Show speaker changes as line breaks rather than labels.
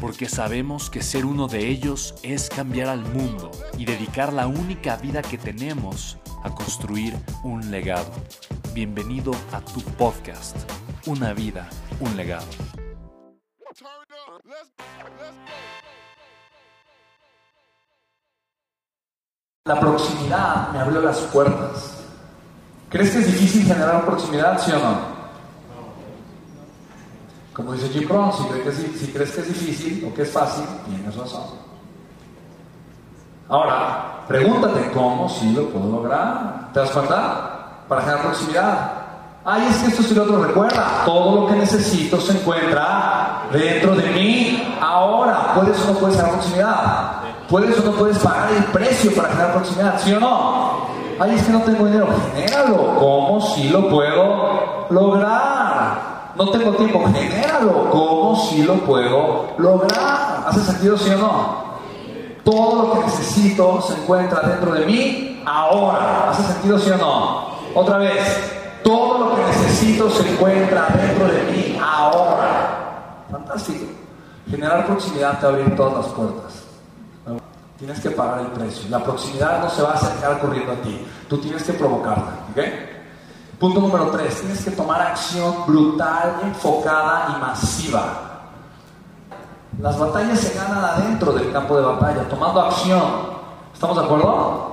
porque sabemos que ser uno de ellos es cambiar al mundo y dedicar la única vida que tenemos a construir un legado. Bienvenido a tu podcast, Una vida, un legado.
La proximidad me abrió las puertas. ¿Crees que es difícil generar proximidad, sí o no? Como dice Jim Rohn, si, crees que es difícil o que es fácil, tienes razón. Ahora, pregúntate cómo si lo puedo lograr. ¿Te das cuenta? Para generar proximidad. Ay, es que esto sí lo otro. Recuerda, todo lo que necesito se encuentra dentro de mí. Ahora, ¿puedes o no puedes generar proximidad? ¿Puedes o no puedes pagar el precio para generar proximidad? ¿Sí o no? Ay, es que no tengo dinero. Genéralo. ¿Cómo si lo puedo lograr? No tengo tiempo, genéralo. ¿Cómo si lo puedo lograr? ¿Hace sentido, sí o no? Todo lo que necesito se encuentra dentro de mí ahora. ¿Hace sentido, sí o no? Otra vez, todo lo que necesito se encuentra dentro de mí ahora. Fantástico. Generar proximidad te va a abrir todas las puertas. Tienes que pagar el precio. La proximidad no se va a acercar corriendo a ti. Tú tienes que provocarla. ¿Ok? Punto número tres, tienes que tomar acción brutal, enfocada y masiva. Las batallas se ganan adentro del campo de batalla, tomando acción. ¿Estamos de acuerdo?